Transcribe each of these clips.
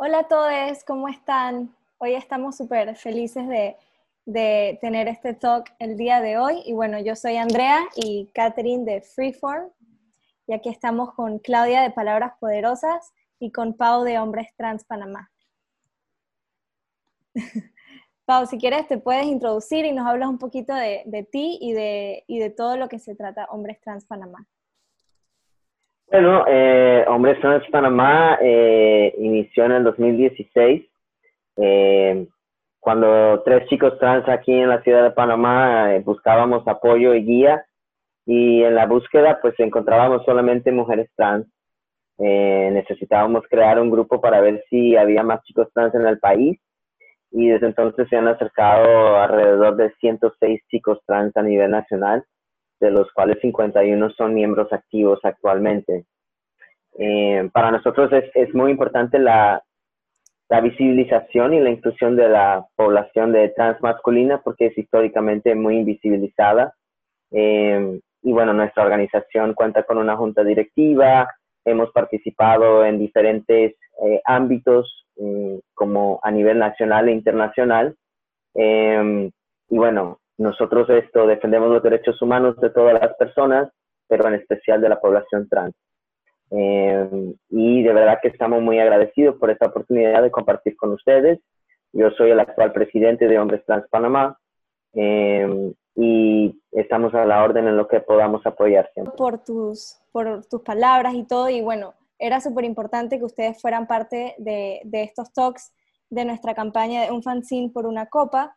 Hola a todos, ¿cómo están? Hoy estamos súper felices de, tener este talk el día de hoy. Y bueno, yo soy Andrea y Catherine de Freeform. Y aquí estamos con Claudia de Palabras Poderosas y con Pau de Hombres Trans Panamá. Pau, si quieres te puedes introducir y nos hablas un poquito de, ti y de, y de todo lo que se trata Hombres Trans Panamá. Bueno, eh, Hombres Trans Panamá eh, inició en el 2016, eh, cuando tres chicos trans aquí en la ciudad de Panamá eh, buscábamos apoyo y guía, y en la búsqueda pues encontrábamos solamente mujeres trans. necesitábamos crear un grupo para ver si había más chicos trans en el país, y desde entonces se han acercado alrededor de 106 chicos trans a nivel nacional de los cuales 51 son miembros activos actualmente. Eh, para nosotros es, es, muy importante la, la visibilización y la inclusión de la población de trans masculina porque es históricamente muy invisibilizada. Eh, y bueno, nuestra organización cuenta con una junta directiva, hemos participado en diferentes eh, ámbitos como a nivel nacional e internacional. y bueno, nosotros esto defendemos los derechos humanos de todas las personas, pero en especial de la población trans. Eh, y de verdad que estamos muy agradecidos por esta oportunidad de compartir con ustedes. Yo soy el actual presidente de Hombres Trans Panamá eh, y estamos a la orden en lo que podamos apoyar siempre. Por tus, por tus palabras y todo, y bueno, era súper importante que ustedes fueran parte de, de estos talks de nuestra campaña de Un Fanzine por una Copa,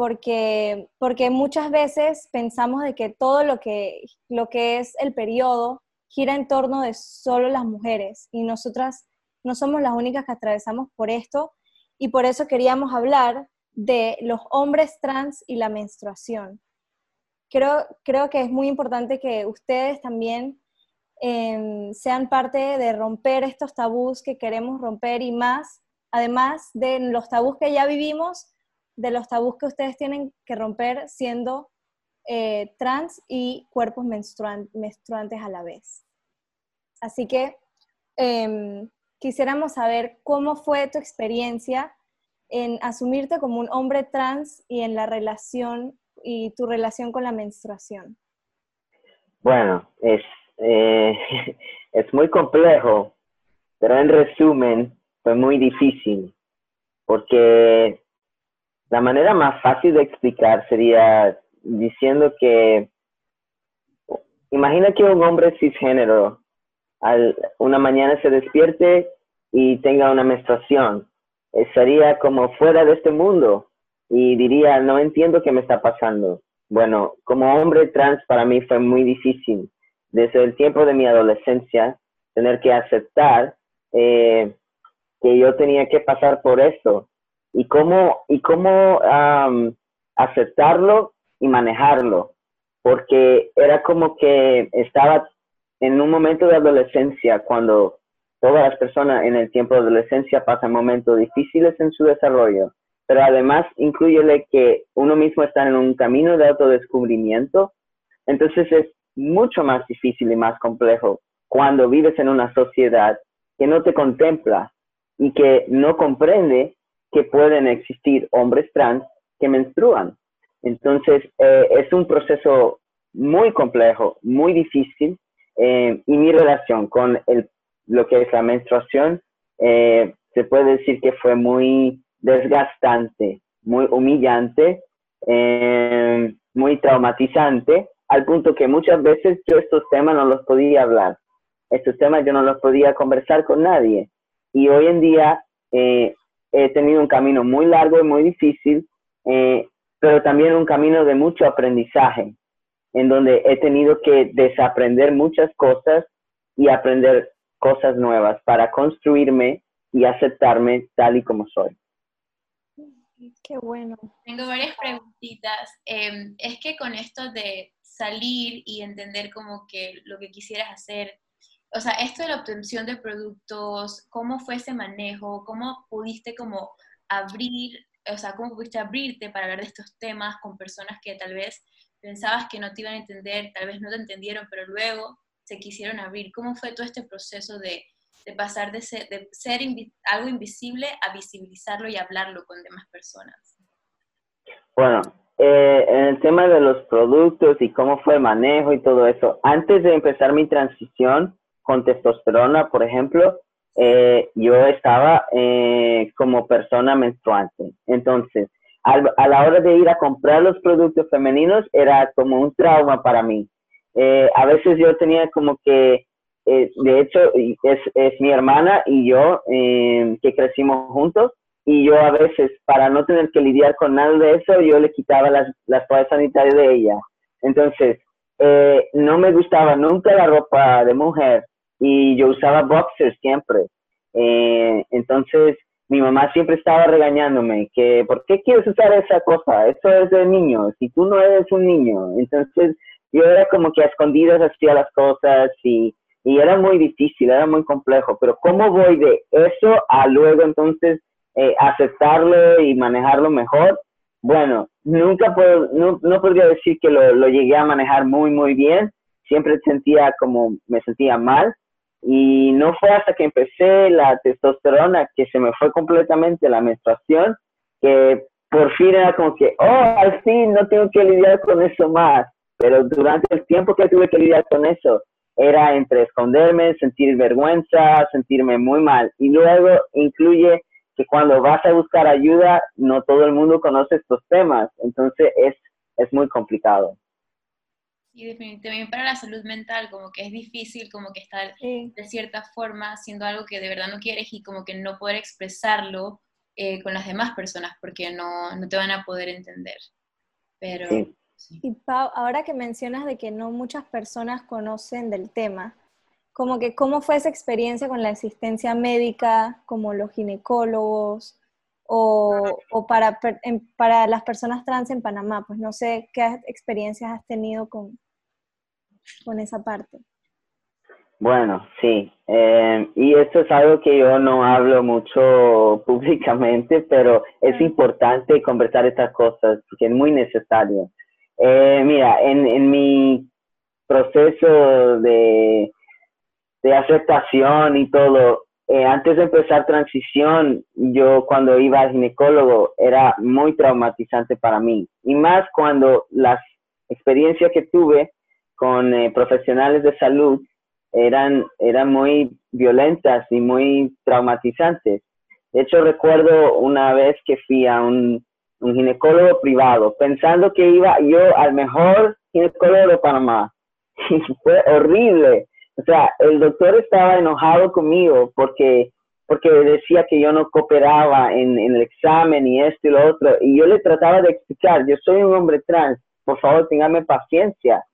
porque, porque muchas veces pensamos de que todo lo que, lo que es el periodo gira en torno de solo las mujeres y nosotras no somos las únicas que atravesamos por esto y por eso queríamos hablar de los hombres trans y la menstruación. Creo, creo que es muy importante que ustedes también em, sean parte de romper estos tabús que queremos romper y más, además de los tabús que ya vivimos, de los tabús que ustedes tienen que romper siendo eh, trans y cuerpos menstruantes a la vez. Así que em, quisiéramos saber cómo fue tu experiencia en asumirte como un hombre trans y en la relación y tu relación con la menstruación. Bueno, es, eh, es muy complejo, pero en resumen fue muy difícil, porque la manera más fácil de explicar sería diciendo que imagina que un hombre cisgénero al, una mañana se despierte y tenga una menstruación. Eh, sería como fuera de este mundo y diría, no entiendo qué me está pasando. Bueno, como hombre trans para mí fue muy difícil. Desde el tiempo de mi adolescencia, tener que aceptar eh, que yo tenía que pasar por esto y cómo, y cómo aceptarlo y manejarlo, porque era como que estaba en un momento de adolescencia, cuando todas las personas en el tiempo de adolescencia pasan momentos difíciles en su desarrollo, pero además incluyele que uno mismo está en un camino de autodescubrimiento, entonces es mucho más difícil y más complejo cuando vives en una sociedad que no te contempla y que no comprende que pueden existir hombres trans que menstruan. Entonces, eh, es un proceso muy complejo, muy difícil, eh, y mi relación con el, lo que es la menstruación eh, se puede decir que fue muy desgastante, muy humillante, muy traumatizante, al punto que muchas veces yo estos temas no los podía hablar. Estos temas yo no los podía conversar con nadie. Y hoy en día he tenido un camino muy largo y muy difícil, eh, pero también un camino de mucho aprendizaje, en donde he tenido que desaprender muchas cosas y aprender cosas nuevas para construirme y aceptarme tal y como soy. Qué bueno. Tengo varias preguntitas. Em, es que con esto de salir y entender como que lo que quisieras hacer o sea, esto de la obtención de productos, ¿cómo fue ese manejo? ¿Cómo pudiste como abrir, o sea, cómo pudiste abrirte para hablar de estos temas con personas que tal vez pensabas que no te iban a entender, tal vez no te entendieron, pero luego se quisieron abrir? ¿Cómo fue todo este proceso de, de pasar de ser, de ser algo invisible a visibilizarlo y hablarlo con demás personas? Bueno, eh, en el tema de los productos y cómo fue el manejo y todo eso, antes de empezar mi transición con testosterona, por ejemplo, eh, yo estaba eh, como persona menstruante. Entonces, a la hora de ir a comprar los productos femeninos era como un trauma para mí. a veces yo tenía como que, de hecho, es, es, mi hermana y yo que crecimos juntos, y yo a veces, para no tener que lidiar con nada de eso, yo le quitaba las, las toallas sanitarias de ella. Entonces, eh, no me gustaba nunca la ropa de mujer y yo usaba boxers siempre. Eh, entonces, mi mamá siempre estaba regañándome que, ¿por qué quieres usar esa cosa? Eso es de niño, si tú no eres un niño. Entonces, yo era como que a escondidas hacía las cosas y, y era muy difícil, era muy complejo. Pero ¿cómo voy de eso a luego entonces eh, aceptarlo y manejarlo mejor. Bueno, nunca puedo, no, no podría decir que lo, lo, llegué a manejar muy, muy bien. Siempre sentía como me sentía mal. Y no fue hasta que empecé la testosterona que se me fue completamente la menstruación, que por fin era como que, oh, al fin no tengo que lidiar con eso más. Pero durante el tiempo que tuve que lidiar con eso, era entre esconderme, sentir vergüenza, sentirme muy mal. Y luego incluye que cuando vas a buscar ayuda, no todo el mundo conoce estos temas, entonces es, es muy complicado. Sí, definitivamente para la salud mental, como que es difícil, como que estar de cierta forma haciendo algo que de verdad no quieres y como que no poder expresarlo eh, con las demás personas porque no, no, te van a poder entender. Pero, Y Pau, ahora que mencionas de que no muchas personas conocen del tema, como que cómo fue esa experiencia con la asistencia médica, como los ginecólogos, o, o para, para las personas trans en Panamá. Pues no sé qué experiencias has tenido con, con esa parte. Bueno, sí. Eh, y esto es algo que yo no hablo mucho públicamente, pero es importante conversar estas cosas porque es muy necesario. Eh, mira, en, en mi proceso de de aceptación y todo. Eh, antes de empezar transición, yo cuando iba al ginecólogo era muy traumatizante para mí. Y más cuando las experiencias que tuve con eh, profesionales de salud eran, eran muy violentas y muy traumatizantes. De hecho, recuerdo una vez que fui a un, un ginecólogo privado, pensando que iba yo al mejor ginecólogo de Panamá. Y fue horrible o sea, el doctor estaba enojado conmigo porque, porque decía que yo no cooperaba en, el examen y esto y lo otro. Y yo le trataba de explicar, yo soy un hombre trans, por favor, téngame paciencia.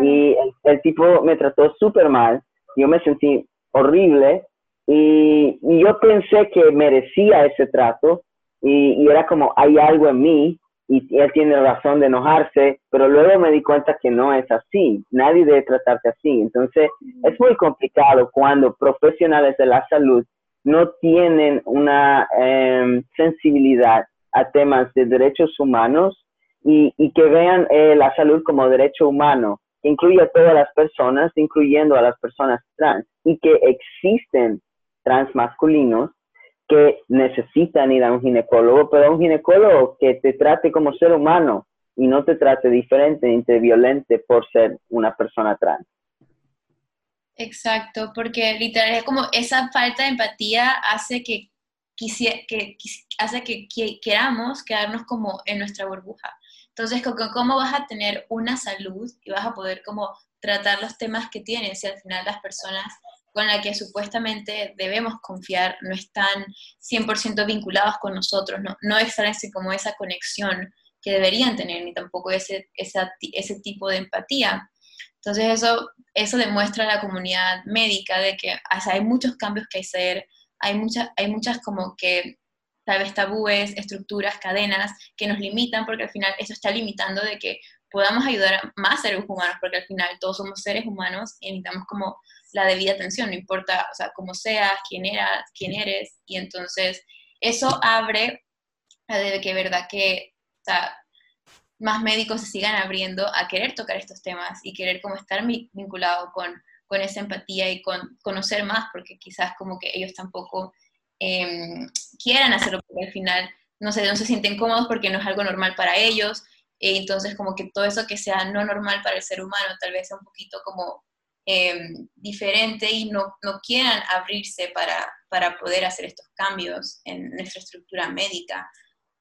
Y el, tipo me trató súper mal, yo me sentí horrible y, yo pensé que merecía ese trato y, y, era como, hay algo en mí y él tiene razón de enojarse, pero luego me di cuenta que no es así, nadie debe tratarte así. Entonces, es muy complicado cuando profesionales de la salud no tienen una em, sensibilidad a temas de derechos humanos y, y que vean eh, la salud como derecho humano, que incluye a todas las personas, incluyendo a las personas trans, y que existen trans masculinos que necesitan ir a un ginecólogo, pero un ginecólogo que te trate como ser humano y no te trate diferente ni te violente por ser una persona trans. Exacto, porque literal como esa falta de empatía hace que, que hace que queramos quedarnos como en nuestra burbuja. Entonces, ¿cómo vas a tener una salud y vas a poder como tratar los temas que tienes si al final las personas con la que supuestamente debemos confiar no están 100% vinculados con nosotros, no, no extraen como esa conexión que deberían tener, ni tampoco ese, ese tipo de empatía. Entonces eso, eso demuestra a la comunidad médica de que hay muchos cambios que hacer, hay, muchas hay muchas como que tal vez tabúes, estructuras, cadenas que nos limitan, porque al final eso está limitando de que podamos ayudar a más seres humanos, porque al final todos somos seres humanos y necesitamos como la debida atención, no importa, o sea, cómo seas, quién eras, quién eres, y entonces eso abre a de que verdad que, más médicos se sigan abriendo a querer tocar estos temas y querer como estar vinculado con, con esa empatía y con conocer más, porque quizás como que ellos tampoco em, quieran hacerlo, porque al final no, sé, no se sienten cómodos porque no es algo normal para ellos, e entonces como que todo eso que sea no normal para el ser humano tal vez sea un poquito como em, diferente y no, no quieran abrirse para, para poder hacer estos cambios en nuestra estructura médica,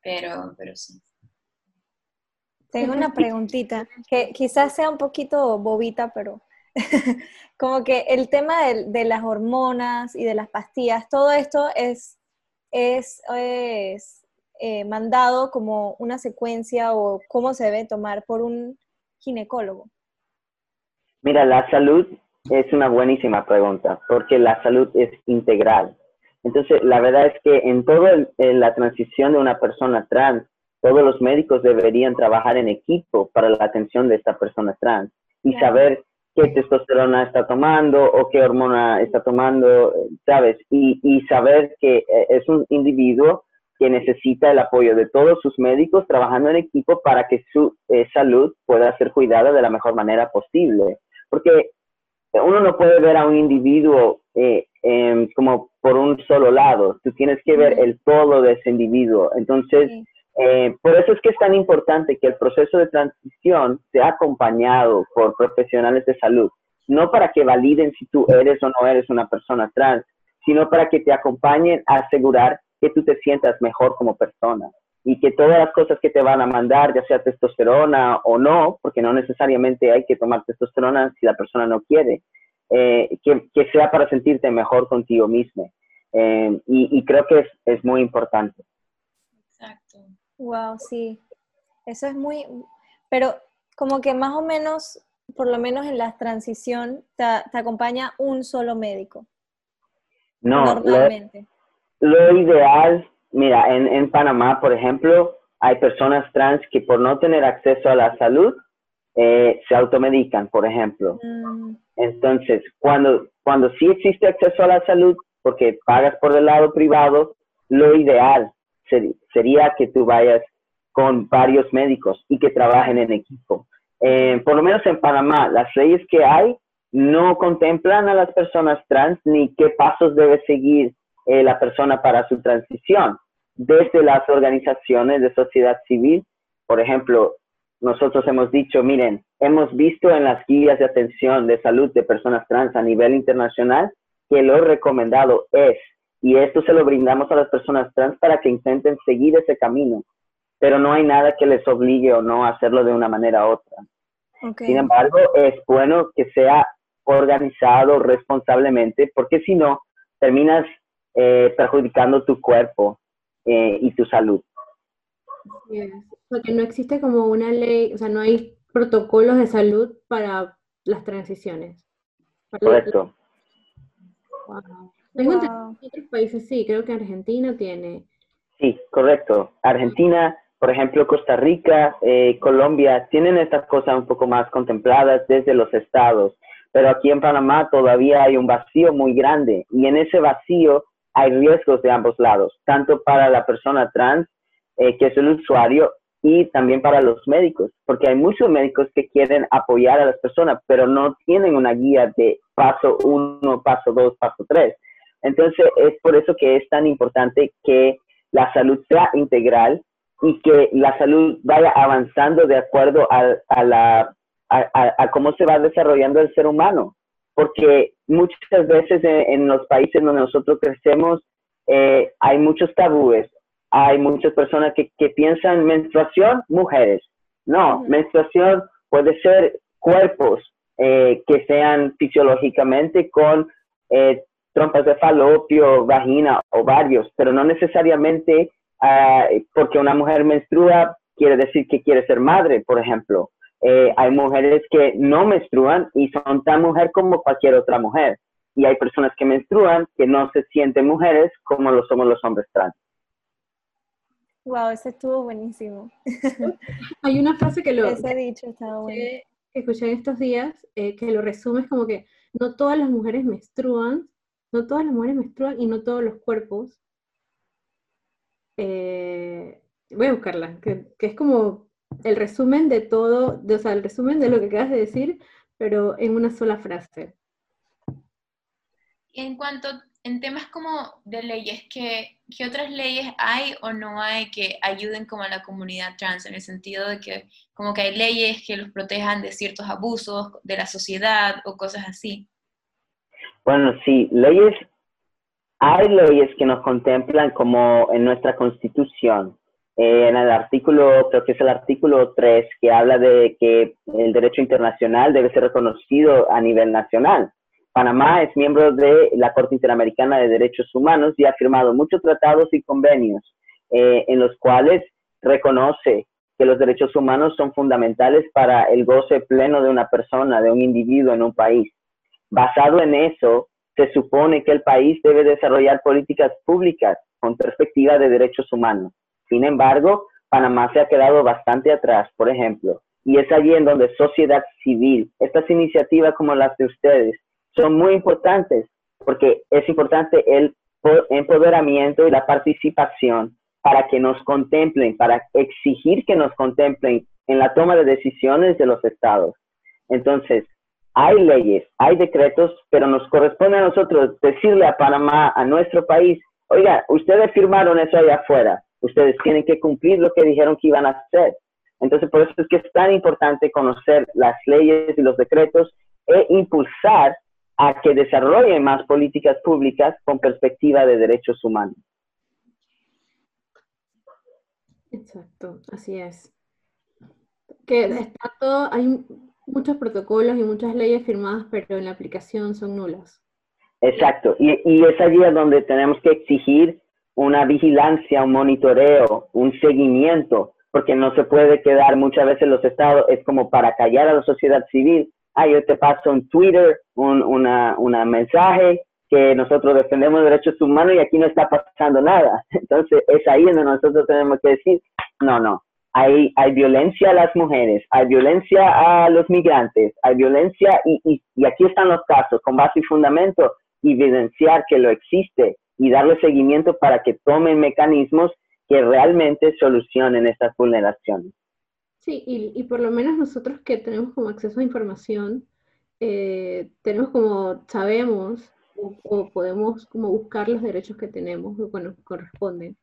pero, pero sí. Tengo una preguntita que quizás sea un poquito bobita, pero como que el tema de, las hormonas y de las pastillas, todo esto es, es, eh, mandado como una secuencia o cómo se debe tomar por un ginecólogo. Mira, la salud es una buenísima pregunta, porque la salud es integral. Entonces, la verdad es que en toda la transición de una persona trans, todos los médicos deberían trabajar en equipo para la atención de esta persona trans y saber qué testosterona está tomando o qué hormona está tomando, ¿sabes? Y, y saber que eh, es un individuo que necesita el apoyo de todos sus médicos trabajando en equipo para que su eh, salud pueda ser cuidada de la mejor manera posible. Porque uno no puede ver a un individuo eh, em, como por un solo lado, tú tienes que ver el todo de ese individuo. Entonces, eh, por eso es que es tan importante que el proceso de transición sea acompañado por profesionales de salud, no para que validen si tú eres o no eres una persona trans, sino para que te acompañen a asegurar que tú te sientas mejor como persona y que todas las cosas que te van a mandar, ya sea testosterona o no, porque no necesariamente hay que tomar testosterona si la persona no quiere, eh, que, que, sea para sentirte mejor contigo mismo. Eh, y, y, creo que es, es muy importante. Exacto. Wow, sí. Eso es muy, pero como que más o menos, por lo menos en la transición, te, acompaña un solo médico. No, normalmente. Lo, ideal, mira, en, en, Panamá, por ejemplo, hay personas trans que por no tener acceso a la salud, eh, se automedican, por ejemplo. Mm. Entonces, cuando, cuando sí existe acceso a la salud, porque pagas por el lado privado, lo ideal sería que tú vayas con varios médicos y que trabajen en equipo. Eh, por lo menos en Panamá, las leyes que hay no contemplan a las personas trans ni qué pasos debe seguir eh, la persona para su transición. Desde las organizaciones de sociedad civil, por ejemplo, nosotros hemos dicho, miren, hemos visto en las guías de atención de salud de personas trans a nivel internacional que lo recomendado es y esto se lo brindamos a las personas trans para que intenten seguir ese camino, pero no hay nada que les obligue o no a hacerlo de una manera u otra. Sin embargo, es bueno que sea organizado responsablemente, porque si no, terminas eh, perjudicando tu cuerpo eh, y tu salud. Porque no existe como una ley, o sea, no hay protocolos de salud para las transiciones. Correcto. Tengo en otros países sí, creo que Argentina tiene. Sí, correcto. Argentina, por ejemplo, Costa Rica, eh, Colombia, tienen estas cosas un poco más contempladas desde los estados, pero aquí en Panamá todavía hay un vacío muy grande y en ese vacío hay riesgos de ambos lados, tanto para la persona trans, eh, que es el usuario, y también para los médicos, porque hay muchos médicos que quieren apoyar a las personas, pero no tienen una guía de paso uno, paso dos, paso tres. Entonces, es por eso que es tan importante que la salud sea integral y que la salud vaya avanzando de acuerdo a, la, a, cómo se va desarrollando el ser humano. Porque muchas veces en, los países donde nosotros crecemos eh, hay muchos tabúes, hay muchas personas que, que piensan menstruación, mujeres. No, menstruación puede ser cuerpos eh, que sean fisiológicamente con eh, trompas de falopio, vagina, ovarios, pero no necesariamente ah, porque una mujer menstrua quiere decir que quiere ser madre, por ejemplo. Eh, hay mujeres que no menstruan y son tan mujer como cualquier otra mujer. Y hay personas que menstruan que no se sienten mujeres como lo somos los hombres trans. Wow, ese estuvo buenísimo. hay una frase que lo ese dicho estaba bueno. que escuché estos días eh, que lo resume es como que no todas las mujeres menstruan, no todas las mujeres menstruan y no todos los cuerpos. Eh, voy a buscarla, que, es como el resumen de todo, o sea, el resumen de lo que acabas de decir, pero en una sola frase. En cuanto, en temas como de leyes, ¿qué, ¿qué, otras leyes hay o no hay que ayuden como a la comunidad trans? En el sentido de que como que hay leyes que los protejan de ciertos abusos de la sociedad o cosas así. Bueno, sí, leyes, hay leyes que nos contemplan como en nuestra constitución, en el artículo, creo que es el artículo 3, que habla de que el derecho internacional debe ser reconocido a nivel nacional. Panamá es miembro de la Corte Interamericana de Derechos Humanos y ha firmado muchos tratados y convenios eh, en los cuales reconoce que los derechos humanos son fundamentales para el goce pleno de una persona, de un individuo en un país. Basado en eso, se supone que el país debe desarrollar políticas públicas con perspectiva de derechos humanos. Sin embargo, Panamá se ha quedado bastante atrás, por ejemplo, y es allí en donde sociedad civil, estas iniciativas como las de ustedes, son muy importantes, porque es importante el empoderamiento y la participación para que nos contemplen, para exigir que nos contemplen en la toma de decisiones de los estados. Entonces, hay leyes, hay decretos, pero nos corresponde a nosotros decirle a Panamá, a nuestro país, oiga, ustedes firmaron eso allá afuera, ustedes tienen que cumplir lo que dijeron que iban a hacer. Entonces, por eso es que es tan importante conocer las leyes y los decretos e impulsar a que desarrollen más políticas públicas con perspectiva de derechos humanos. Exacto, así es. Que está todo, hay muchos protocolos y muchas leyes firmadas, pero en la aplicación son nulas. Exacto, y, y es allí donde tenemos que exigir una vigilancia, un monitoreo, un seguimiento, porque no se puede quedar muchas veces los estados, es como para callar a la sociedad civil. Ah, yo te paso un Twitter, un una, una mensaje que nosotros defendemos derechos humanos y aquí no está pasando nada. Entonces es ahí donde nosotros tenemos que decir, no, no, hay, hay violencia a las mujeres, hay violencia a los migrantes, hay violencia y, y, y aquí están los casos con base y fundamento, evidenciar que lo existe y darle seguimiento para que tomen mecanismos que realmente solucionen estas vulneraciones. Sí, y, y por lo menos nosotros que tenemos como acceso a información, eh, tenemos como, sabemos o, podemos como buscar los derechos que tenemos, o bueno, corresponden.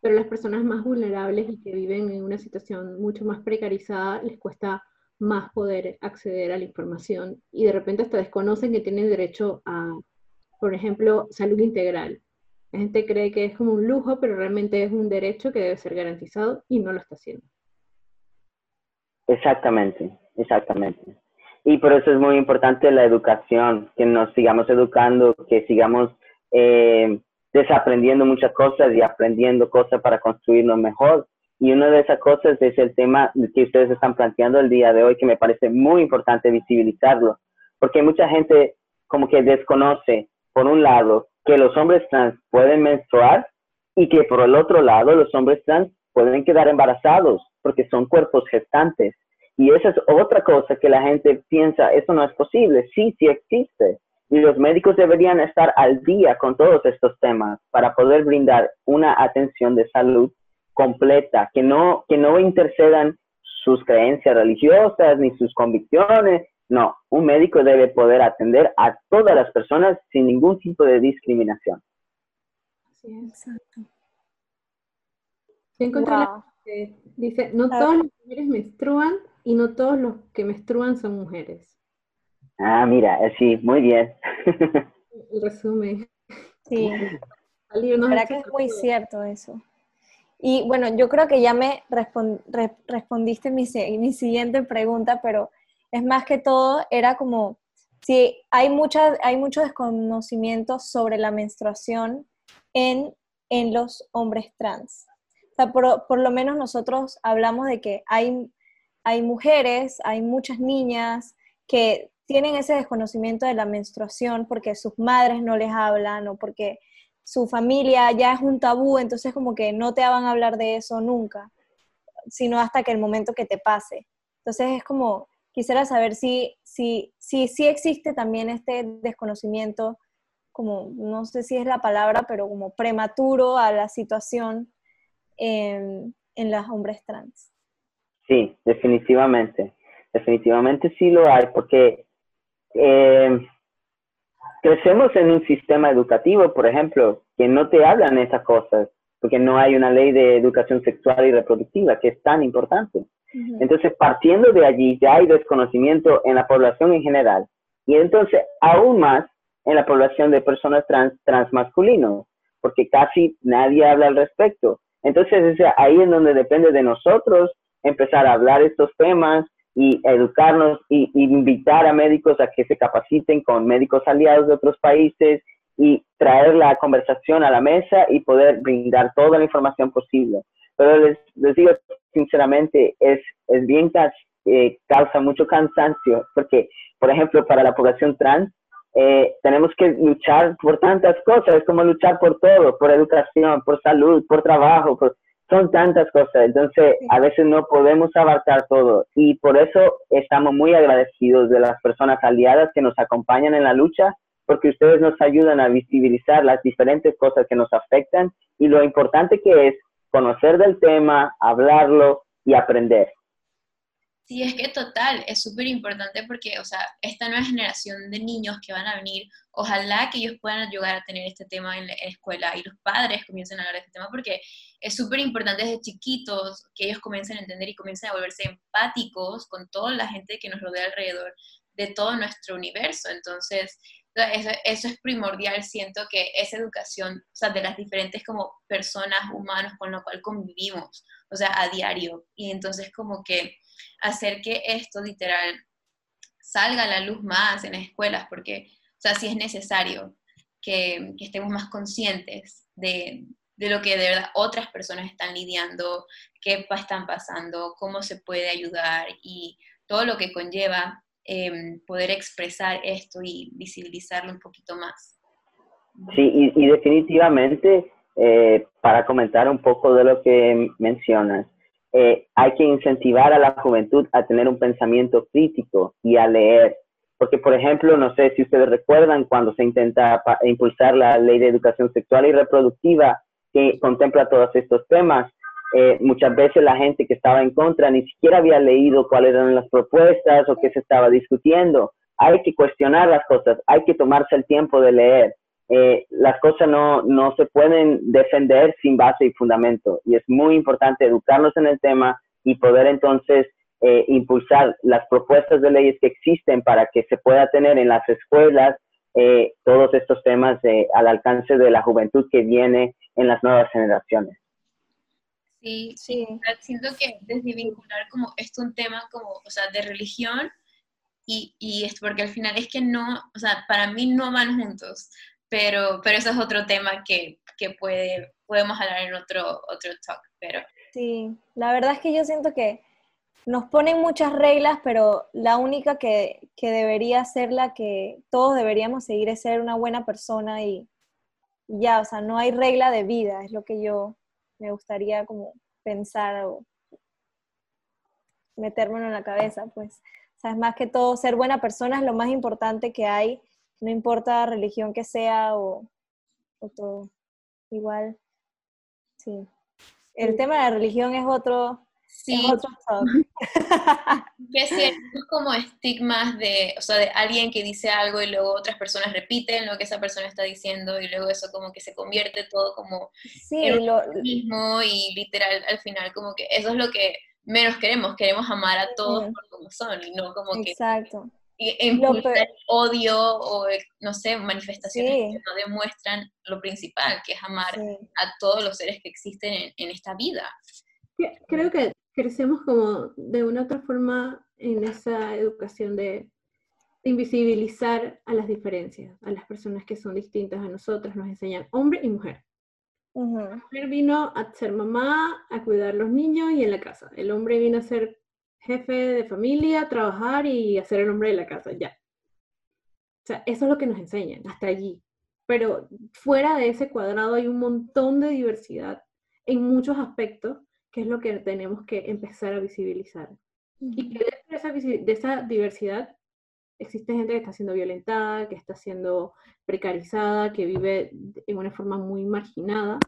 Pero las personas más vulnerables y que viven en una situación mucho más precarizada, les cuesta más poder acceder a la información y de repente hasta desconocen que tienen derecho a, por ejemplo, salud integral. La gente cree que es como un lujo, pero realmente es un derecho que debe ser garantizado y no lo está haciendo. Exactamente, exactamente. Y por eso es muy importante la educación, que nos sigamos educando, que sigamos eh, desaprendiendo muchas cosas y aprendiendo cosas para construirnos mejor. Y una de esas cosas es el tema que ustedes están planteando el día de hoy, que me parece muy importante visibilizarlo, porque mucha gente como que desconoce, por un lado, que los hombres trans pueden menstruar y que por el otro lado los hombres trans pueden quedar embarazados porque son cuerpos gestantes. Y esa es otra cosa que la gente piensa, eso no es posible. Sí, sí existe. Y los médicos deberían estar al día con todos estos temas para poder brindar una atención de salud completa, que no, que no intercedan sus creencias religiosas ni sus convicciones. No, un médico debe poder atender a todas las personas sin ningún tipo de discriminación. Sí, exacto. dice, no todas las mujeres menstruan y no todos los que menstruan son mujeres. Ah, mira, eh, sí, muy bien. El resumen. Sí. La verdad que es muy cierto eso. Y bueno, yo creo que ya me respondiste mi, mi, siguiente pregunta, pero es más que todo, era como, si hay, mucha, hay mucho desconocimiento sobre la menstruación en, en los hombres trans. O sea, por, por, lo menos nosotros hablamos de que hay hay mujeres, hay muchas niñas que tienen ese desconocimiento de la menstruación porque sus madres no les hablan o porque su familia ya es un tabú, entonces como que no te van a hablar de eso nunca, sino hasta que el momento que te pase. Entonces es como, quisiera saber si, si, si, si existe también este desconocimiento, como, no sé si es la palabra, pero como prematuro a la situación en, en los hombres trans. Sí, definitivamente. Definitivamente sí lo hay, porque eh, crecemos en un sistema educativo, por ejemplo, que no te hablan esas cosas, porque no hay una ley de educación sexual y reproductiva que es tan importante. Entonces, partiendo de allí, ya hay desconocimiento en la población en general y entonces aún más en la población de personas trans, transmasculinos, porque casi nadie habla al respecto. Entonces, es ahí en donde depende de nosotros empezar a hablar estos temas y educarnos y, invitar a médicos a que se capaciten con médicos aliados de otros países y traer la conversación a la mesa y poder brindar toda la información posible. Pero les, digo sinceramente, es, es bien eh, causa mucho cansancio, porque, por ejemplo, para la población trans, eh, tenemos que luchar por tantas cosas, es como luchar por todo, por educación, por salud, por trabajo, son tantas cosas, entonces a veces no podemos abarcar todo y por eso estamos muy agradecidos de las personas aliadas que nos acompañan en la lucha, porque ustedes nos ayudan a visibilizar las diferentes cosas que nos afectan y lo importante que es conocer del tema, hablarlo y aprender. Sí, es que total, es súper importante porque, o sea, esta nueva generación de niños que van a venir, ojalá que ellos puedan ayudar a tener este tema en la escuela y los padres comiencen a hablar de este tema porque es súper importante desde chiquitos que ellos comiencen a entender y comiencen a volverse empáticos con toda la gente que nos rodea alrededor de todo nuestro universo. Entonces, eso, es primordial, siento que esa educación, o de las diferentes como personas humanos con lo cual convivimos, o sea, a diario. Y entonces como que hacer que esto literal salga a la luz más en las escuelas, porque, o sea, sí es necesario que, estemos más conscientes de, lo que de verdad otras personas están lidiando, qué están pasando, cómo se puede ayudar y todo lo que conlleva em, poder expresar esto y visibilizarlo un poquito más. Sí, y, definitivamente, eh, para comentar un poco de lo que mencionas, eh, hay que incentivar a la juventud a tener un pensamiento crítico y a leer. Porque, por ejemplo, no sé si ustedes recuerdan cuando se intenta impulsar la ley de educación sexual y reproductiva que contempla todos estos temas, eh, muchas veces la gente que estaba en contra ni siquiera había leído cuáles eran las propuestas o qué se estaba discutiendo. Hay que cuestionar las cosas, hay que tomarse el tiempo de leer. Eh, las cosas no, no se pueden defender sin base y fundamento. Y es muy importante educarnos en el tema y poder entonces eh, impulsar las propuestas de leyes que existen para que se pueda tener en las escuelas eh, todos estos temas al alcance de la juventud que viene en las nuevas generaciones. Sí, sí, siento que desde vincular como esto un tema como, o sea, de religión y, y es porque al final es que no, o sea, para mí no van juntos pero, pero eso es otro tema que, que puede, podemos hablar en otro, otro talk. Pero... Sí, la verdad es que yo siento que nos ponen muchas reglas, pero la única que, que debería ser la que todos deberíamos seguir es ser una buena persona y, ya, o sea, no hay regla de vida, es lo que yo me gustaría como pensar o metérmelo en la cabeza, pues. O sea, es más que todo, ser buena persona es lo más importante que hay no importa religión que sea o, todo. Igual, sí. El tema de la religión es otro, Sí. que es como estigmas de, o sea, de alguien que dice algo y luego otras personas repiten lo que esa persona está diciendo y luego eso como que se convierte todo como sí, en lo mismo y literal al final como que eso es lo que menos queremos, queremos amar a todos por como son y no como que Exacto. impulsar odio o, no sé, manifestaciones que no demuestran lo principal, que es amar a todos los seres que existen en, esta vida. Creo que crecemos como de una otra forma en esa educación de invisibilizar a las diferencias, a las personas que son distintas a nosotras, nos enseñan hombre y mujer. La mujer vino a ser mamá, a cuidar a los niños y en la casa. El hombre vino a ser jefe de familia, trabajar y hacer el hombre de la casa, ya. O sea, eso es lo que nos enseñan, hasta allí. Pero fuera de ese cuadrado hay un montón de diversidad en muchos aspectos, que es lo que tenemos que empezar a visibilizar. Y de esa, de esa diversidad existe gente que está siendo violentada, que está siendo precarizada, que vive en una forma muy marginada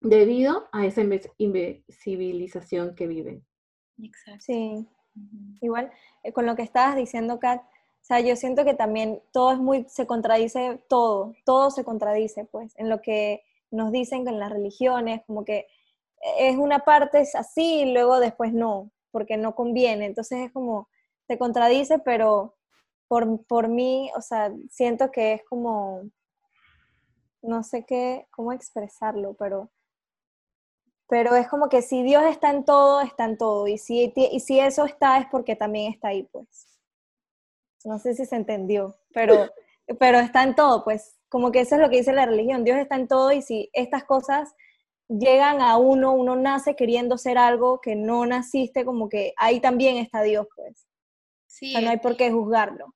debido a esa invisibilización que viven. Exacto. Sí, igual eh, con lo que estabas diciendo, Kat, sea, yo siento que también todo es muy, se contradice todo, todo se contradice, pues, en lo que nos dicen que en las religiones, como que es una parte es así y luego después no, porque no conviene. Entonces es como, se contradice, pero por, por mí, o sea, siento que es como, no sé qué, cómo expresarlo, pero, pero es como que si Dios está en todo, está en todo. Y si, y si eso está, es porque también está ahí, pues. No sé si se entendió, pero, pero está en todo, pues. Como que eso es lo que dice la religión. Dios está en todo y si estas cosas llegan a uno, uno nace queriendo ser algo que no naciste, como que ahí también está Dios, pues. Sí, no hay por qué juzgarlo.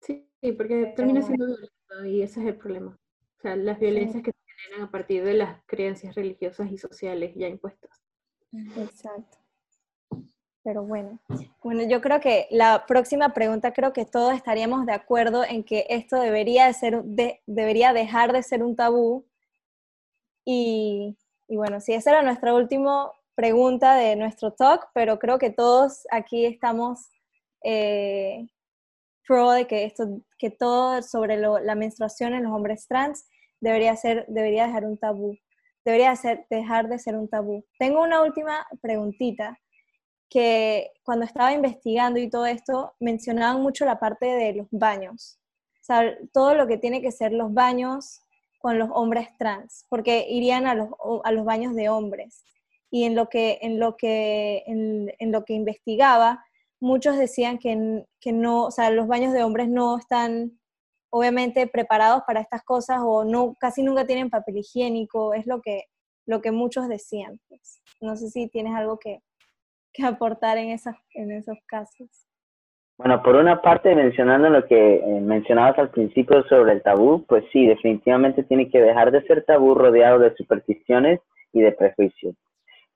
Sí, porque termina siendo violento y ese es el problema. O sea, las violencias que se generan a partir de las creencias religiosas y sociales ya impuestas. Exacto. Pero bueno, bueno, yo creo que la próxima pregunta, creo que todos estaríamos de acuerdo en que esto debería, de ser, debería dejar de ser un tabú. Y, bueno, sí, esa era nuestra última pregunta de nuestro talk, pero creo que todos aquí estamos eh, pro de que, esto, que todo sobre la menstruación en los hombres trans debería, ser, debería dejar un tabú, debería ser, dejar de ser un tabú. Tengo una última preguntita que cuando estaba investigando y todo esto, mencionaban mucho la parte de los baños. Todo lo que tiene que ser los baños con los hombres trans, porque irían a los, a los baños de hombres. Y en lo que, en lo que, en, lo que investigaba, muchos decían que, que no, o sea, los baños de hombres no están obviamente preparados para estas cosas o no, casi nunca tienen papel higiénico, es lo que, lo que muchos decían. Pues. No sé si tienes algo que, que aportar en, en esos casos? Bueno, por una parte, mencionando lo que eh, mencionabas al principio sobre el tabú, pues sí, definitivamente tiene que dejar de ser tabú rodeado de supersticiones y de prejuicios.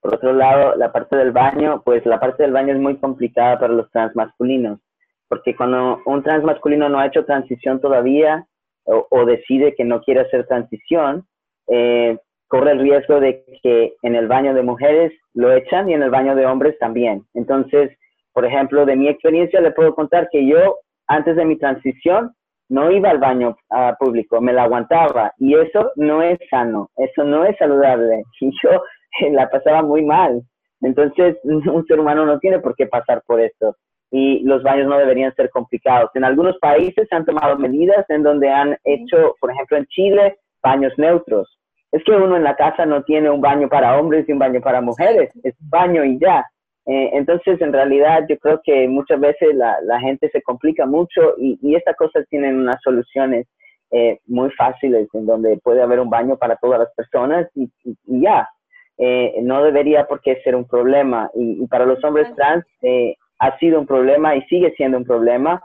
Por otro lado, la parte del baño, pues la parte del baño es muy complicada para los transmasculinos, porque cuando un transmasculino no ha hecho transición todavía o, o decide que no quiere hacer transición, eh, corre el riesgo de que en el baño de mujeres lo echan y en el baño de hombres también. Entonces, por ejemplo, de mi experiencia le puedo contar que yo antes de mi transición no iba al baño uh, público, me la aguantaba y eso no es sano, eso no es saludable y yo la pasaba muy mal. Entonces, un ser humano no tiene por qué pasar por esto y los baños no deberían ser complicados. En algunos países se han tomado medidas en donde han hecho, por ejemplo, en Chile, baños neutros es que uno en la casa no tiene un baño para hombres y un baño para mujeres, es baño y ya. Eh, entonces, en realidad, yo creo que muchas veces la, gente se complica mucho y, y estas cosas tienen unas soluciones eh, muy fáciles en donde puede haber un baño para todas las personas y, ya. Eh, no debería por qué ser un problema. Y, para los hombres trans ha sido un problema y sigue siendo un problema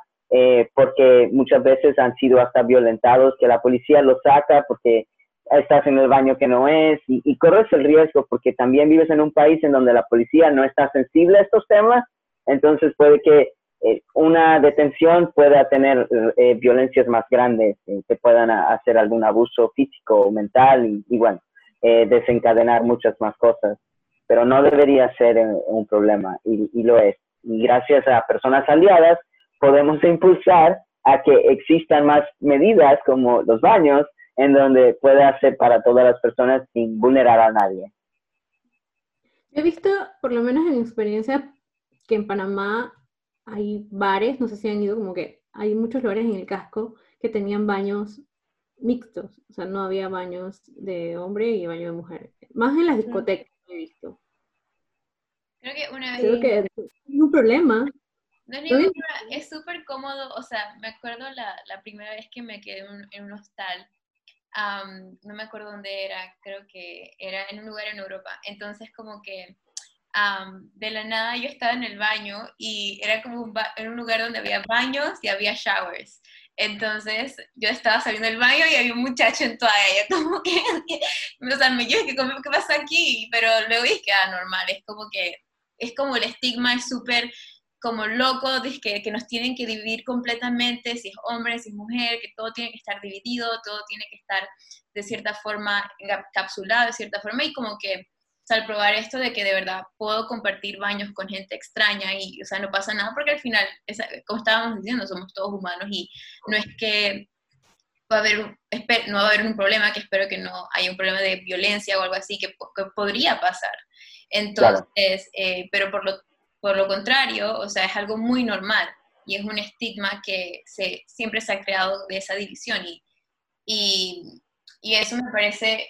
porque muchas veces han sido hasta violentados, que la policía los saca porque estás en el baño que no es y, corres el riesgo porque también vives en un país en donde la policía no está sensible a estos temas, entonces puede que eh, una detención pueda tener eh, violencias más grandes, eh, que puedan hacer algún abuso físico o mental y, bueno, desencadenar muchas más cosas. Pero no debería ser un problema y, y lo es. Y gracias a personas aliadas podemos impulsar a que existan más medidas como los baños en donde pueda ser para todas las personas sin vulnerar a nadie. He visto, por lo menos en mi experiencia, que en Panamá hay bares, no sé si han ido como que hay muchos lugares en el casco que tenían baños mixtos, o sea, no había baños de hombre y baño de mujer. Más en las discotecas he visto. Creo que una vez... Creo que es un problema. No es ningún problema, es súper cómodo, o sea, me acuerdo la, la primera vez que me quedé en un hostal, no me acuerdo dónde era, creo que era en un lugar en Europa. Entonces como que de la nada yo estaba en el baño y era como un, en un lugar donde había baños y había showers. Entonces yo estaba saliendo del baño y había un muchacho en toalla, como que, o sea, me dije, ¿qué pasa aquí? Pero luego dije que, ah, normal, es como que, es como el estigma es súper como loco, que, que nos tienen que dividir completamente, si es hombre, si es mujer, que todo tiene que estar dividido, todo tiene que estar de cierta forma encapsulado, de cierta forma, y como que, o sea, al probar esto de que de verdad puedo compartir baños con gente extraña y, o sea, no pasa nada porque al final, como estábamos diciendo, somos todos humanos y no es que va a haber, no va a haber un problema, que espero que no haya un problema de violencia o algo así, que, podría pasar. Entonces, eh, pero por lo, por lo contrario, o sea, es algo muy normal y es un estigma que se, siempre se ha creado de esa división y, y, eso me parece,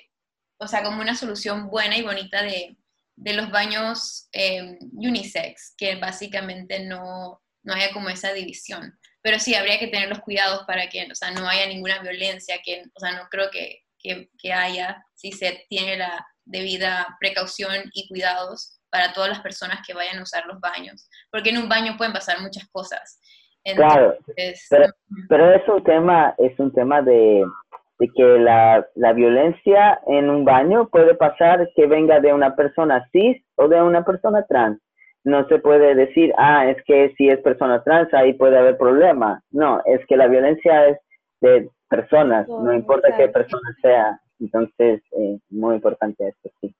o sea, como una solución buena y bonita de, de los baños eh, unisex, que básicamente no, no haya como esa división. Pero sí, habría que tener los cuidados para que o sea, no haya ninguna violencia, que, o sea, no creo que, que haya si se tiene la debida precaución y cuidados para todas las personas que vayan a usar los baños, porque en un baño pueden pasar muchas cosas. claro, pero, pero, es un tema, es un tema de, de que la, la, violencia en un baño puede pasar que venga de una persona cis o de una persona trans. No se puede decir, ah, es que si es persona trans ahí puede haber problema. No, es que la violencia es de personas, no importa qué persona sea. Entonces, eh, muy importante esto, sí.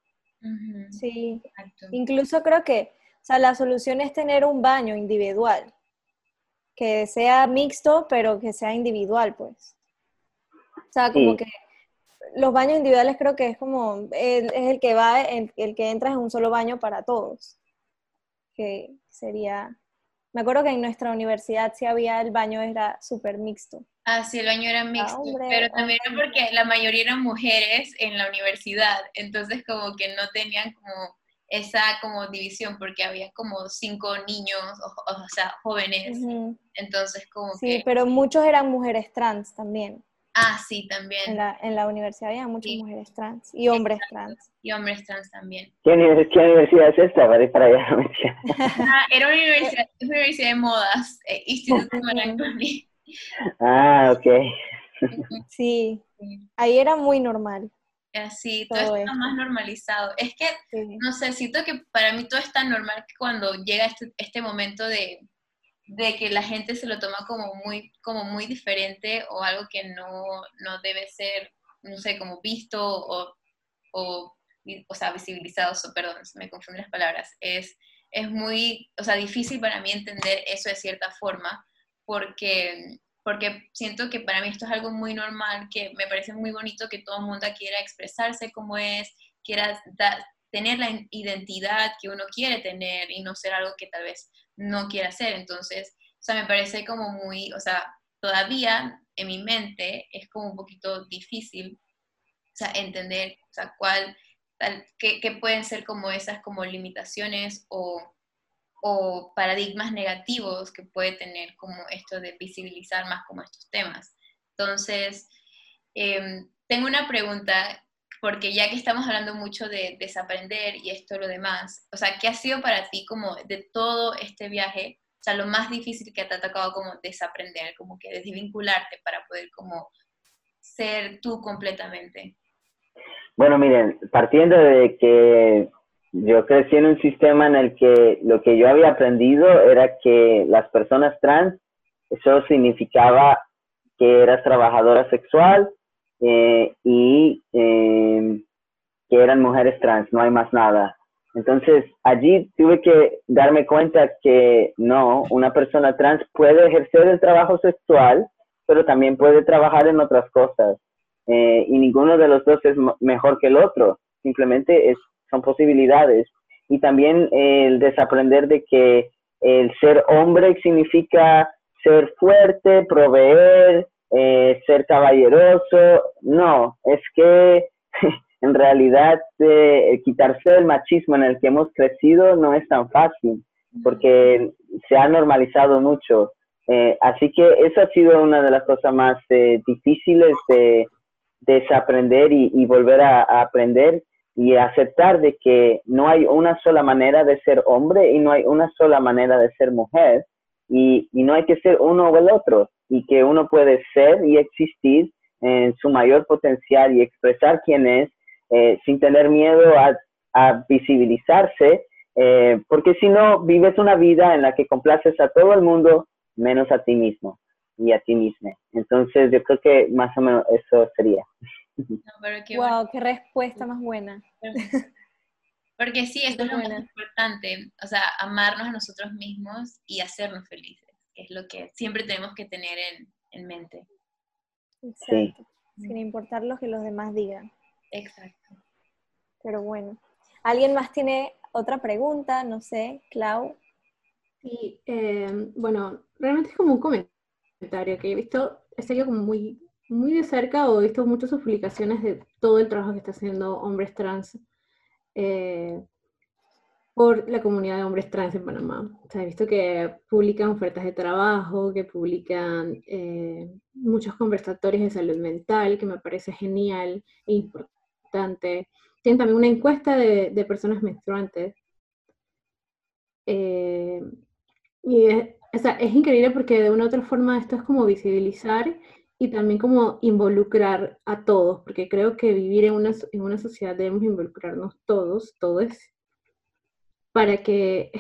Sí, incluso creo que, o sea, la solución es tener un baño individual, que sea mixto, pero que sea individual, pues. O sea, como que los baños individuales creo que es como, es el que va, el, que entra en un solo baño para todos. Que sería, me acuerdo que en nuestra universidad sí había el baño, era súper mixto. Ah, sí, el baño era mixto, pero también era porque la mayoría eran mujeres en la universidad, entonces como que no tenían como esa como división porque había como cinco niños, o, o sea, jóvenes, entonces como que... Sí, pero muchos eran mujeres trans también. Ah, sí, también. En la, en la universidad había muchas mujeres trans y hombres trans. Y hombres trans también. ¿Qué, universidad es esta? Para ir para allá. ah, era una universidad, una universidad de modas, eh, Instituto Maranconi. Ah, ok. Sí, ahí era muy normal. Sí, todo, está más normalizado. Es que, no sé, siento que para mí todo es tan normal que cuando llega este, este momento de, de que la gente se lo toma como muy, como muy diferente o algo que no, no debe ser, no sé, como visto o, o, o sea, visibilizado, perdón, me confunden las palabras, es, es muy, o sea, difícil para mí entender eso de cierta forma, porque, porque siento que para mí esto es algo muy normal, que me parece muy bonito que todo el mundo quiera expresarse como es, quiera tener la identidad que uno quiere tener y no ser algo que tal vez no quiere hacer. Entonces, o sea, me parece como muy, o sea, todavía en mi mente es como un poquito difícil, o sea, entender, o sea, cuál, tal, qué, pueden ser como esas como limitaciones o, o paradigmas negativos que puede tener como esto de visibilizar más como estos temas. Entonces, eh, tengo una pregunta porque ya que estamos hablando mucho de desaprender y esto lo demás, o sea, ¿qué ha sido para ti como de todo este viaje, o sea, lo más difícil que te ha tocado como desaprender, como que desvincularte para poder como ser tú completamente? Bueno, miren, partiendo de que yo crecí en un sistema en el que lo que yo había aprendido era que las personas trans, eso significaba que eras trabajadora sexual, eh, y eh, que eran mujeres trans, no hay más nada. Entonces, allí tuve que darme cuenta que no, una persona trans puede ejercer el trabajo sexual, pero también puede trabajar en otras cosas. Eh, y ninguno de los dos es mejor que el otro, simplemente es, son posibilidades. Y también el desaprender de que el ser hombre significa ser fuerte, proveer, eh, ser caballeroso, no, es que en realidad eh, quitarse el machismo en el que hemos crecido no es tan fácil, porque se ha normalizado mucho. Eh, así que eso ha sido una de las cosas más difíciles de desaprender y, volver a, aprender y aceptar de que no hay una sola manera de ser hombre y no hay una sola manera de ser mujer y no hay que ser uno o el otro y que uno puede ser y existir en su mayor potencial y expresar quién es eh, sin tener miedo a, visibilizarse, eh, porque si no, vives una vida en la que complaces a todo el mundo menos a ti mismo y a ti misma. Entonces yo creo que más o menos eso sería. wow, qué respuesta más buena. Porque sí, esto es lo más importante, o sea, amarnos a nosotros mismos y hacernos felices, es lo que siempre tenemos que tener en, en mente. Exacto, sin importar lo que los demás digan. Exacto. Pero bueno, ¿alguien más tiene otra pregunta? No sé, Clau. Sí, eh, bueno, realmente es como un comentario que he visto, he seguido como muy, muy de cerca o he visto muchas sus publicaciones de todo el trabajo que está haciendo hombres trans eh, por la comunidad de hombres trans en Panamá. O sea, he visto que publican ofertas de trabajo, que publican eh, muchos conversatorios de salud mental, que me parece genial e importante. Tienen también una encuesta de, de personas menstruantes. Eh, y es, o sea, es increíble porque de una u otra forma esto es como visibilizar y también como involucrar a todos, porque creo que vivir en una, en una sociedad debemos involucrarnos todos, todos, para que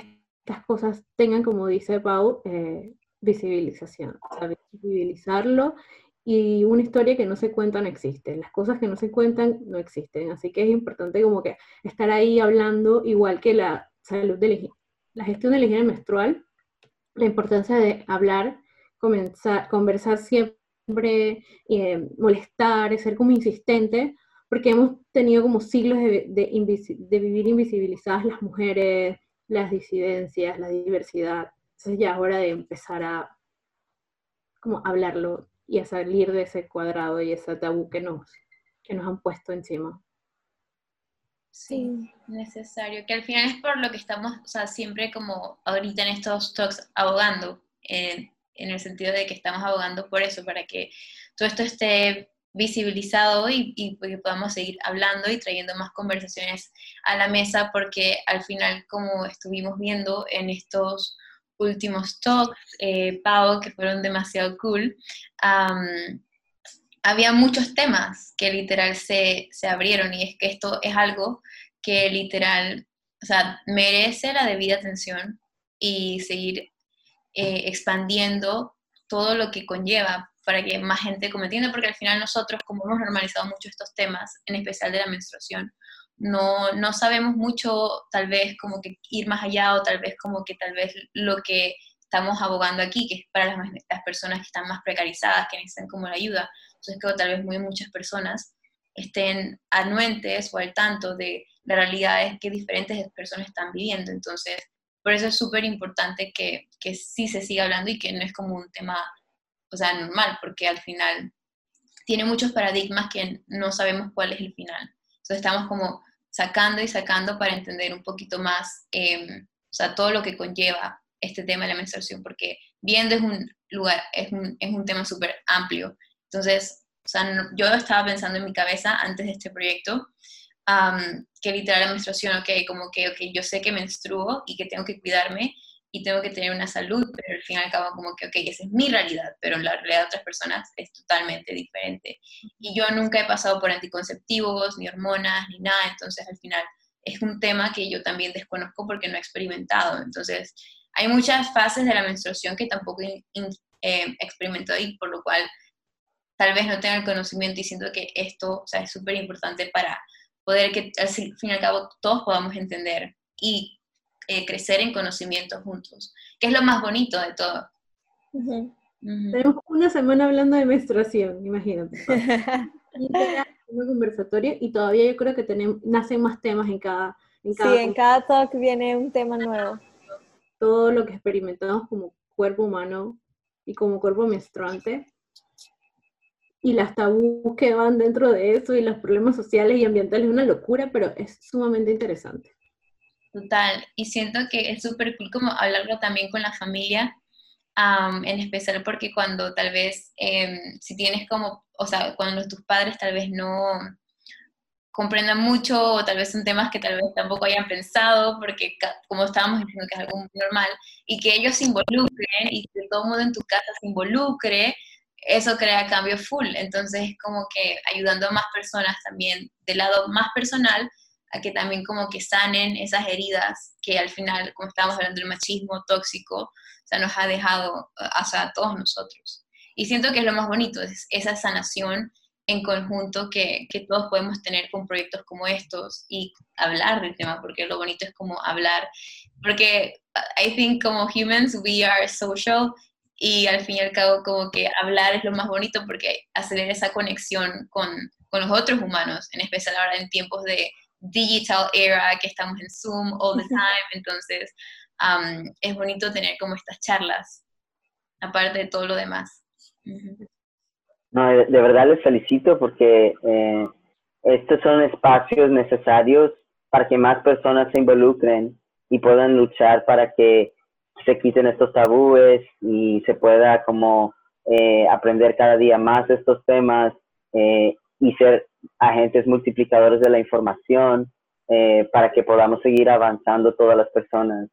estas cosas tengan, como dice Pau, eh, visibilización, visibilizarlo. Y una historia que no se cuenta no existe, las cosas que no se cuentan no existen, así que es importante como que estar ahí hablando, igual que la salud de la gestión de la higiene menstrual, la importancia de hablar, comenzar, conversar siempre, eh, molestar, ser como insistente, porque hemos tenido como siglos de, de, vivir invisibilizadas las mujeres, las disidencias, la diversidad. Entonces ya es hora de empezar a como hablarlo y a salir de ese cuadrado y ese tabú que nos, que nos han puesto encima. Sí, necesario. Que al final es por lo que estamos, o sea, siempre como ahorita en estos talks abogando, en el sentido de que estamos abogando por eso, para que todo esto esté visibilizado y, y que podamos seguir hablando y trayendo más conversaciones a la mesa, porque al final, como estuvimos viendo en estos últimos talks, eh, Pau, que fueron demasiado cool, había muchos temas que literal se, se, abrieron y es que esto es algo que literal, o sea, merece la debida atención y seguir eh, expandiendo todo lo que conlleva para que más gente como entienda, porque al final nosotros, como hemos normalizado mucho estos temas, en especial de la menstruación, no, no sabemos mucho tal vez como que ir más allá o tal vez como que tal vez lo que estamos abogando aquí, que es para las, personas que están más precarizadas, que necesitan como la ayuda, entonces creo tal vez muy muchas personas estén anuentes o al tanto de las realidades que diferentes personas están viviendo. Entonces, por eso es súper importante que, que sí se siga hablando y que no es como un tema, o sea, normal, porque al final tiene muchos paradigmas que no sabemos cuál es el final. Entonces estamos como sacando y sacando para entender un poquito más, em, o sea, todo lo que conlleva este tema de la menstruación, porque viendo es un lugar, es un, es un tema súper amplio entonces, o sea, yo estaba pensando en mi cabeza antes de este proyecto, que literal la menstruación, ok, como que, ok, yo sé que menstruo y que tengo que cuidarme y tengo que tener una salud, pero al fin y al cabo como que, ok, esa es mi realidad, pero la realidad de otras personas es totalmente diferente. Y yo nunca he pasado por anticonceptivos, ni hormonas, ni nada, entonces al final es un tema que yo también desconozco porque no he experimentado. Entonces, hay muchas fases de la menstruación que tampoco he eh, experimentado y por lo cual tal vez no tengan conocimiento y siento que esto o sea, es súper importante para poder que al fin y al cabo todos podamos entender y eh, crecer en conocimiento juntos, que es lo más bonito de todo. Tenemos una semana hablando de menstruación, imagínate. un conversatorio y todavía yo creo que tenemos, nacen más temas en cada, en cada Sí, en cada talk viene un tema nuevo. Todo lo que experimentamos como cuerpo humano y como cuerpo menstruante y las tabús que van dentro de eso y los problemas sociales y ambientales es una locura, pero es sumamente interesante. Total, y siento que es súper cool como hablarlo también con la familia, en especial porque cuando tal vez, em, si tienes como, o sea, cuando tus padres tal vez no comprendan mucho o tal vez son temas que tal vez tampoco hayan pensado, porque como estábamos diciendo que es algo normal, y que ellos se involucren y que todo el mundo en tu casa se involucre, eso crea cambio full. Entonces es como que ayudando a más personas también del lado más personal a que también como que sanen esas heridas que al final, como estábamos hablando del machismo tóxico, o sea, nos ha dejado a todos nosotros. Y siento que es lo más bonito, es esa sanación en conjunto que, que, todos podemos tener con proyectos como estos y hablar del tema, porque lo bonito es como hablar, porque I think como humans we are social y al fin y al cabo como que hablar es lo más bonito porque acelera esa conexión con, con los otros humanos, en especial ahora en tiempos de digital era, que estamos en Zoom all the time, entonces um, es bonito tener como estas charlas, aparte de todo lo demás. No, de, verdad les felicito porque eh, estos son espacios necesarios para que más personas se involucren y puedan luchar para que se quiten estos tabúes y se pueda como eh, aprender cada día más estos temas eh, y ser agentes multiplicadores de la información eh, para que podamos seguir avanzando todas las personas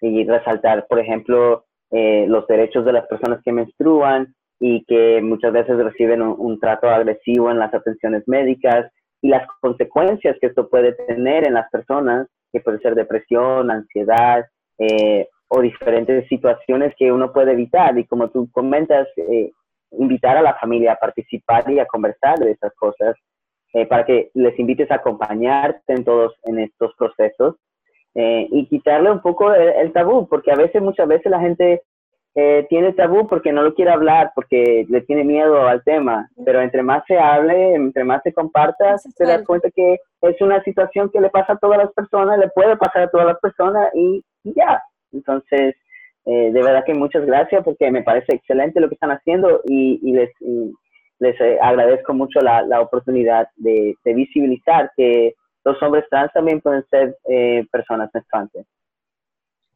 y resaltar, por ejemplo, los derechos de las personas que menstruan y que muchas veces reciben un, trato agresivo en las atenciones médicas y las consecuencias que esto puede tener en las personas, que puede ser depresión, ansiedad, eh, o diferentes situaciones que uno puede evitar. Y como tú comentas, eh, invitar a la familia a participar y a conversar de esas cosas eh, para que les invites a acompañarte en todos en estos procesos eh, y quitarle un poco el, tabú, porque a veces, muchas veces la gente tiene tabú porque no lo quiere hablar, porque le tiene miedo al tema, pero entre más se hable, entre más se comparta, se das cuenta que es una situación que le pasa a todas las personas, le puede pasar a todas las personas y ya, entonces, eh, de verdad que muchas gracias porque me parece excelente lo que están haciendo y, les, les eh, agradezco mucho la, la oportunidad de, visibilizar que los hombres trans también pueden ser eh, personas menstruantes.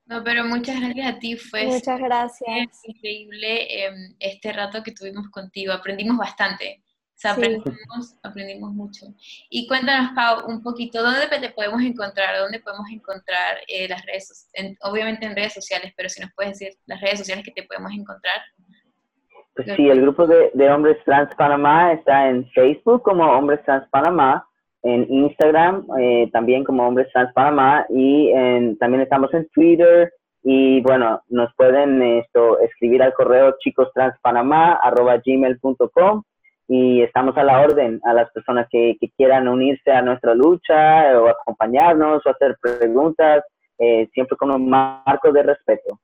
No, pero muchas gracias a ti, fue muchas gracias. increíble em, este rato que tuvimos contigo, aprendimos bastante aprendimos, aprendimos mucho. Y cuéntanos, Pau, un poquito, ¿dónde te podemos encontrar? ¿Dónde podemos encontrar eh, las redes, obviamente en redes sociales, pero si nos puedes decir las redes sociales que te podemos encontrar? Pues sí, el grupo de, Hombres Trans Panamá está en Facebook como Hombres Trans Panamá, en Instagram eh, también como Hombres Trans Panamá y también estamos en Twitter y bueno, nos pueden esto, escribir al correo chicostranspanamá.gmail.com y estamos a la orden a las personas que, quieran unirse a nuestra lucha o acompañarnos o hacer preguntas, eh, siempre con un marco de respeto.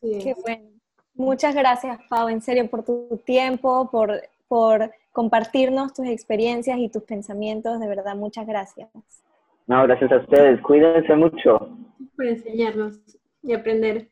Qué bueno. Muchas gracias, Pau, en serio, por tu tiempo, por, por compartirnos tus experiencias y tus pensamientos. De verdad, muchas gracias. No, gracias a ustedes. Cuídense mucho. Por enseñarnos y aprender.